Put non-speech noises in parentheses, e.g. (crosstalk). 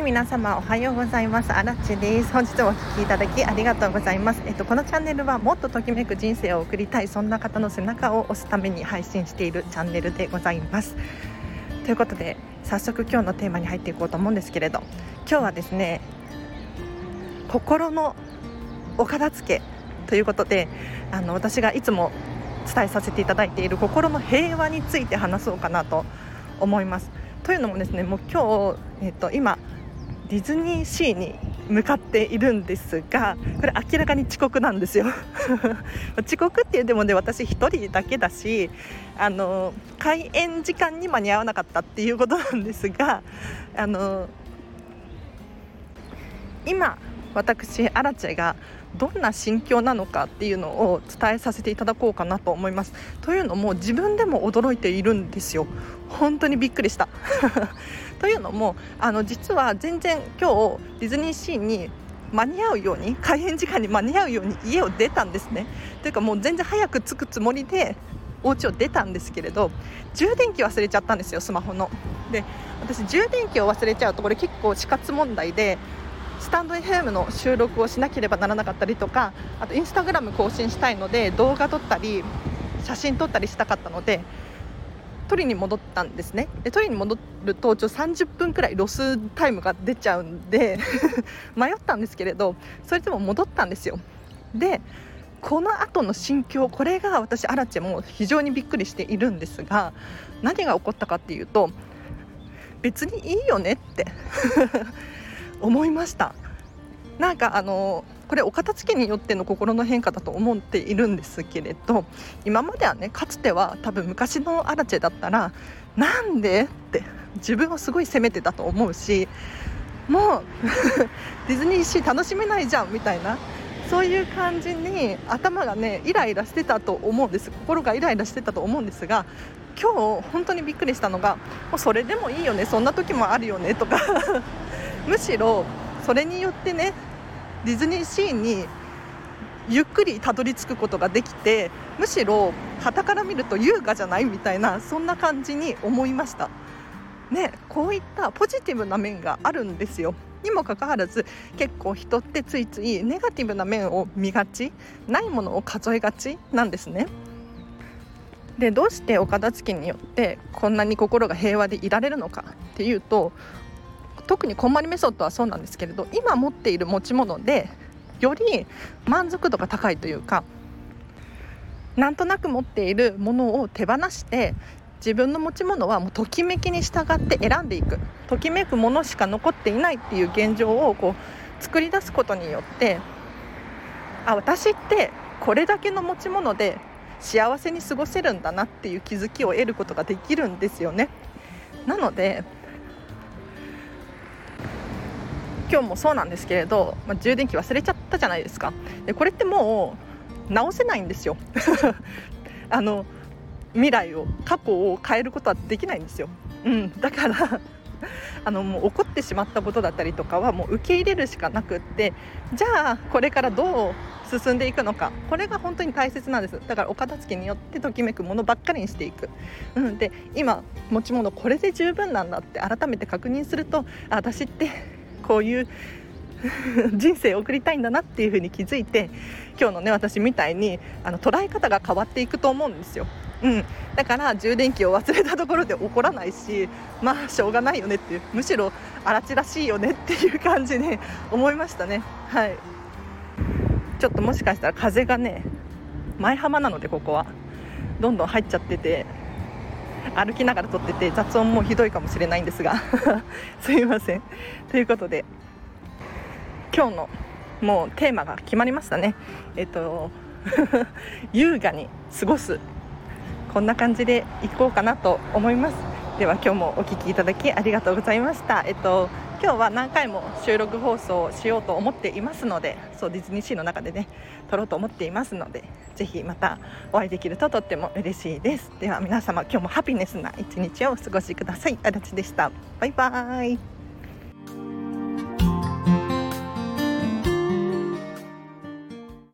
い皆様おはようございます。あらちです。本日もお聞きいただきありがとうございます。えっとこのチャンネルはもっとときめく人生を送りたいそんな方の背中を押すために配信しているチャンネルでございます。ということで早速今日のテーマに入っていこうと思うんですけれど今日はですね心のお片付けということであの私がいつも伝えさせていただいている心の平和について話そうかなと思います。というのもですねもう今日、えーと、今ディズニーシーに向かっているんですがこれ明らかに遅刻なんですよ。(laughs) 遅刻っていうでもね私1人だけだしあの開園時間に間に合わなかったっていうことなんですがあの今私アラチェがどんな心境なのかっていうのを伝えさせていただこうかなと思います。というのも自分でも驚いているんですよ。本当にびっくりした。(laughs) というのもあの実は全然今日ディズニーシーに間に合うように開園時間に間に合うように家を出たんですね。というかもう全然早く着くつもりでお家を出たんですけれど充電器忘れちゃったんですよスマホの。で私充電器を忘れちゃうとこれ結構死活問題でスタンド FM の収録をしなければならなかったりとかあとインスタグラム更新したいので動画撮ったり写真撮ったりしたかったので取りに戻ったんですね。で取りに戻るとちょ30分くらいロスタイムが出ちゃうんで (laughs) 迷ったんですけれどそれでも戻ったんですよ。でこの後の心境これが私アラチェも非常にびっくりしているんですが何が起こったかっていうと別にいいよねって。思いました。なんかあのこれお片付けによっての心の変化だと思っているんですけれど今まではねかつては多分昔のアラチェだったらなんでって自分をすごい責めてたと思うしもう (laughs) ディズニーシー楽しめないじゃんみたいなそういう感じに頭がねイライラしてたと思うんです。心がイライラしてたと思うんですが今日本当にびっくりしたのがもうそれでもいいよねそんな時もあるよねとか。むしろそれによってねディズニーシーにゆっくりたどり着くことができてむしろ傍から見ると優雅じゃないみたいなそんな感じに思いました。ねこういったポジティブな面があるんですよ。にもかかわらず結構人ってついついネガティブな面を見がちないものを数えがちなんですね。でどうしてお片付けによってこんなに心が平和でいられるのかっていうと特にこんまりメソッドはそうなんですけれど今持っている持ち物でより満足度が高いというかなんとなく持っているものを手放して自分の持ち物はもうときめきに従って選んでいくときめくものしか残っていないっていう現状をこう作り出すことによってあ私ってこれだけの持ち物で幸せに過ごせるんだなっていう気づきを得ることができるんですよね。なので今日もそうなんですけれど、まあ、充電器忘れちゃったじゃないですか。でこれってもう直せないんですよ。(laughs) あの未来を過去を変えることはできないんですよ、うん、だから (laughs) あのもう起こってしまったことだったりとかはもう受け入れるしかなくってじゃあこれからどう進んでいくのか。これが本当に大切なんです。だからお片付けによってときめくものばっかりにしていく、うん、で今持ち物これで十分なんだって改めて確認するとあ私ってこういう (laughs) 人生を送りたいんだなっていうふうに気づいて今日のね私みたいにあの捉え方が変わっていくと思うんですよ。うん、だから充電器を忘れたところで怒らないしまあしょうがないよねっていうむしろあらちらしいよねっていう感じで思いましたね。はい。ちょっともしかしたら風がね前浜なのでここは。どんどん入っちゃってて。歩きながら撮ってて雑音もひどいかもしれないんですが (laughs) すいません。ということで今日のもうテーマが決まりましたね。えっと (laughs) 優雅に過ごす。こんな感じでいこうかなと思います。では今日もお聴きいただきありがとうございました。えっと今日は何回も収録放送をしようと思っていますのでそうディズニーシーの中でね撮ろうと思っていますのでぜひまたお会いできるととっても嬉しいです。では皆様今日もハピネスな一日をお過ごしください。あらちでした。バイバーイ。